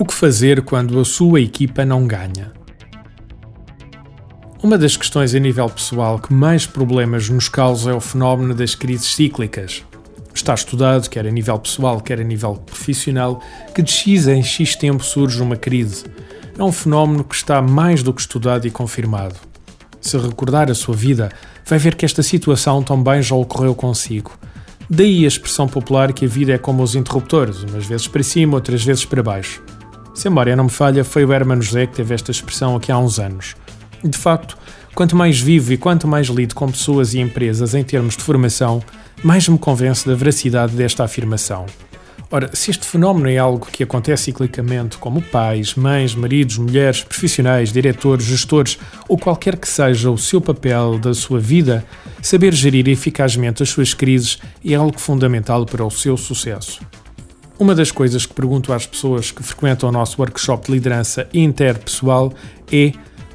O que fazer quando a sua equipa não ganha? Uma das questões a nível pessoal que mais problemas nos causa é o fenómeno das crises cíclicas. Está estudado, quer a nível pessoal, quer a nível profissional, que de X em X tempo surge uma crise. É um fenómeno que está mais do que estudado e confirmado. Se recordar a sua vida, vai ver que esta situação também já ocorreu consigo. Daí a expressão popular que a vida é como os interruptores, umas vezes para cima, outras vezes para baixo. Se a memória não me falha, foi o Hermano José que teve esta expressão aqui há uns anos. De facto, quanto mais vivo e quanto mais lido com pessoas e empresas em termos de formação, mais me convence da veracidade desta afirmação. Ora, se este fenómeno é algo que acontece ciclicamente, como pais, mães, maridos, mulheres, profissionais, diretores, gestores ou qualquer que seja o seu papel da sua vida, saber gerir eficazmente as suas crises é algo fundamental para o seu sucesso. Uma das coisas que pergunto às pessoas que frequentam o nosso workshop de liderança interpessoal é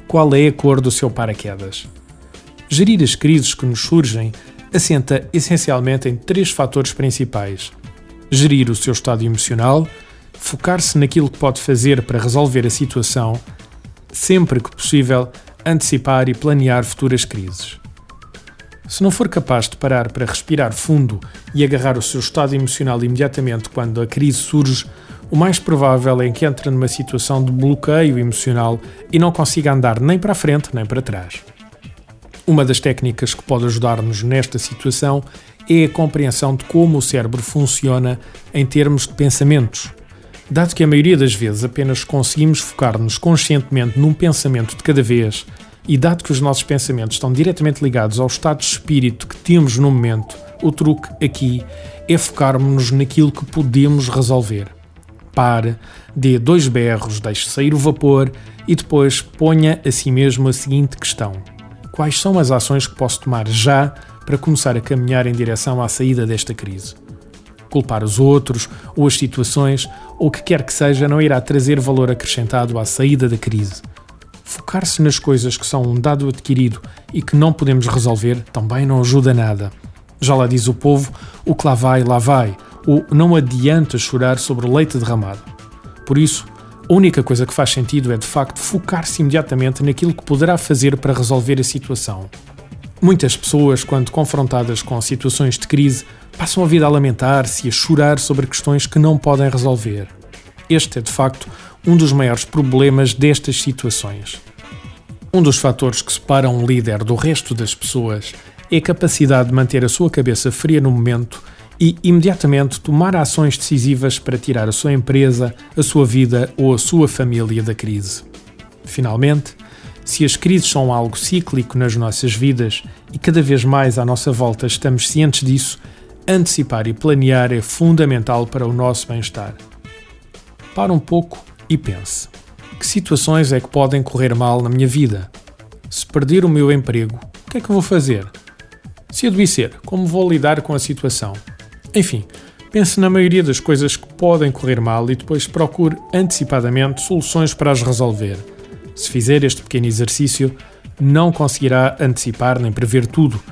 qual é a cor do seu paraquedas. Gerir as crises que nos surgem assenta essencialmente em três fatores principais: gerir o seu estado emocional, focar-se naquilo que pode fazer para resolver a situação, sempre que possível, antecipar e planear futuras crises. Se não for capaz de parar para respirar fundo e agarrar o seu estado emocional imediatamente quando a crise surge, o mais provável é que entre numa situação de bloqueio emocional e não consiga andar nem para a frente nem para trás. Uma das técnicas que pode ajudar-nos nesta situação é a compreensão de como o cérebro funciona em termos de pensamentos. Dado que a maioria das vezes apenas conseguimos focar-nos conscientemente num pensamento de cada vez e dado que os nossos pensamentos estão diretamente ligados ao estado de espírito que temos no momento, o truque aqui é focarmos-nos naquilo que podemos resolver. Pare, dê dois berros, deixe sair o vapor e depois ponha a si mesmo a seguinte questão: Quais são as ações que posso tomar já para começar a caminhar em direção à saída desta crise? Culpar os outros ou as situações ou o que quer que seja não irá trazer valor acrescentado à saída da crise. Focar-se nas coisas que são um dado adquirido e que não podemos resolver também não ajuda nada. Já lá diz o povo: o que lá vai, lá vai, ou não adianta chorar sobre leite derramado. Por isso, a única coisa que faz sentido é de facto focar-se imediatamente naquilo que poderá fazer para resolver a situação. Muitas pessoas, quando confrontadas com situações de crise, passam a vida a lamentar-se e a chorar sobre questões que não podem resolver. Este é de facto um dos maiores problemas destas situações. Um dos fatores que separa um líder do resto das pessoas é a capacidade de manter a sua cabeça fria no momento e imediatamente tomar ações decisivas para tirar a sua empresa, a sua vida ou a sua família da crise. Finalmente, se as crises são algo cíclico nas nossas vidas e cada vez mais à nossa volta estamos cientes disso, antecipar e planear é fundamental para o nosso bem-estar. Para um pouco e pense: que situações é que podem correr mal na minha vida? Se perder o meu emprego, o que é que vou fazer? Se adoecer, como vou lidar com a situação? Enfim, pense na maioria das coisas que podem correr mal e depois procure antecipadamente soluções para as resolver. Se fizer este pequeno exercício, não conseguirá antecipar nem prever tudo,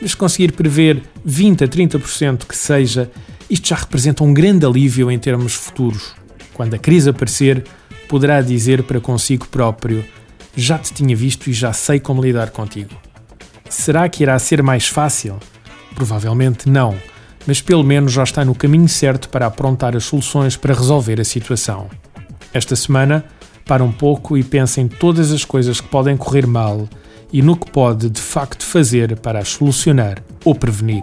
mas conseguir prever 20 a 30% que seja, isto já representa um grande alívio em termos futuros. Quando a crise aparecer, poderá dizer para consigo próprio: Já te tinha visto e já sei como lidar contigo. Será que irá ser mais fácil? Provavelmente não, mas pelo menos já está no caminho certo para aprontar as soluções para resolver a situação. Esta semana, para um pouco e pense em todas as coisas que podem correr mal e no que pode de facto fazer para as solucionar ou prevenir.